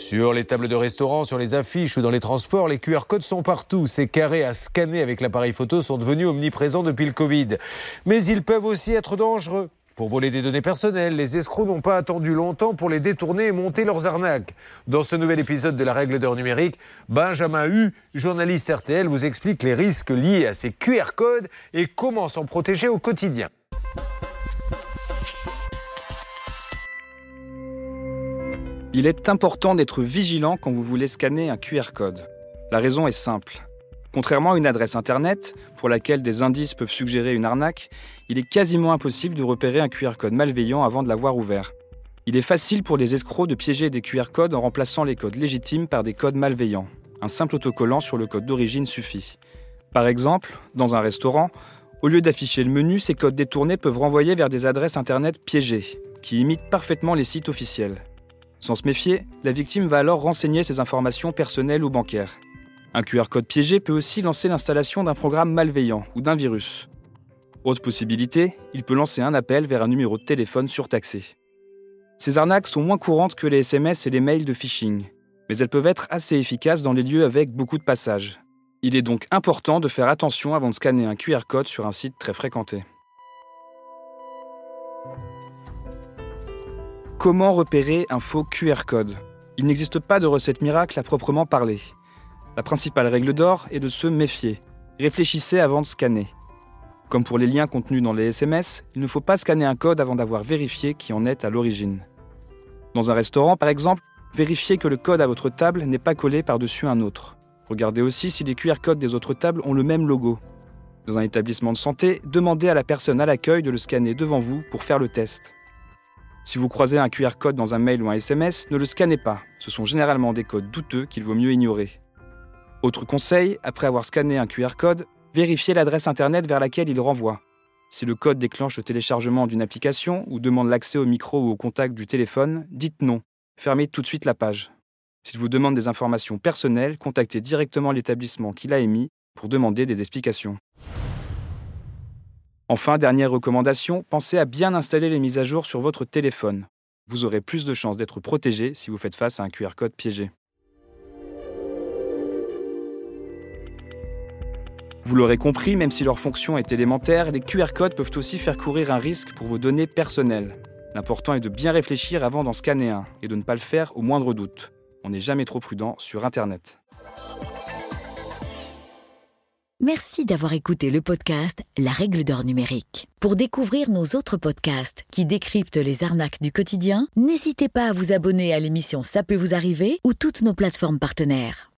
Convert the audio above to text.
Sur les tables de restaurant, sur les affiches ou dans les transports, les QR codes sont partout. Ces carrés à scanner avec l'appareil photo sont devenus omniprésents depuis le Covid. Mais ils peuvent aussi être dangereux. Pour voler des données personnelles, les escrocs n'ont pas attendu longtemps pour les détourner et monter leurs arnaques. Dans ce nouvel épisode de la règle d'or numérique, Benjamin Hu, journaliste RTL, vous explique les risques liés à ces QR codes et comment s'en protéger au quotidien. Il est important d'être vigilant quand vous voulez scanner un QR code. La raison est simple. Contrairement à une adresse Internet, pour laquelle des indices peuvent suggérer une arnaque, il est quasiment impossible de repérer un QR code malveillant avant de l'avoir ouvert. Il est facile pour les escrocs de piéger des QR codes en remplaçant les codes légitimes par des codes malveillants. Un simple autocollant sur le code d'origine suffit. Par exemple, dans un restaurant, au lieu d'afficher le menu, ces codes détournés peuvent renvoyer vers des adresses Internet piégées, qui imitent parfaitement les sites officiels. Sans se méfier, la victime va alors renseigner ses informations personnelles ou bancaires. Un QR code piégé peut aussi lancer l'installation d'un programme malveillant ou d'un virus. Autre possibilité, il peut lancer un appel vers un numéro de téléphone surtaxé. Ces arnaques sont moins courantes que les SMS et les mails de phishing, mais elles peuvent être assez efficaces dans les lieux avec beaucoup de passages. Il est donc important de faire attention avant de scanner un QR code sur un site très fréquenté. Comment repérer un faux QR code? Il n'existe pas de recette miracle à proprement parler. La principale règle d'or est de se méfier. Réfléchissez avant de scanner. Comme pour les liens contenus dans les SMS, il ne faut pas scanner un code avant d'avoir vérifié qui en est à l'origine. Dans un restaurant, par exemple, vérifiez que le code à votre table n'est pas collé par-dessus un autre. Regardez aussi si les QR codes des autres tables ont le même logo. Dans un établissement de santé, demandez à la personne à l'accueil de le scanner devant vous pour faire le test. Si vous croisez un QR code dans un mail ou un SMS, ne le scannez pas. Ce sont généralement des codes douteux qu'il vaut mieux ignorer. Autre conseil, après avoir scanné un QR code, vérifiez l'adresse Internet vers laquelle il renvoie. Si le code déclenche le téléchargement d'une application ou demande l'accès au micro ou au contact du téléphone, dites non. Fermez tout de suite la page. S'il vous demande des informations personnelles, contactez directement l'établissement qui l'a émis pour demander des explications. Enfin, dernière recommandation, pensez à bien installer les mises à jour sur votre téléphone. Vous aurez plus de chances d'être protégé si vous faites face à un QR code piégé. Vous l'aurez compris, même si leur fonction est élémentaire, les QR codes peuvent aussi faire courir un risque pour vos données personnelles. L'important est de bien réfléchir avant d'en scanner un et de ne pas le faire au moindre doute. On n'est jamais trop prudent sur Internet. Merci d'avoir écouté le podcast La règle d'or numérique. Pour découvrir nos autres podcasts qui décryptent les arnaques du quotidien, n'hésitez pas à vous abonner à l'émission Ça peut vous arriver ou toutes nos plateformes partenaires.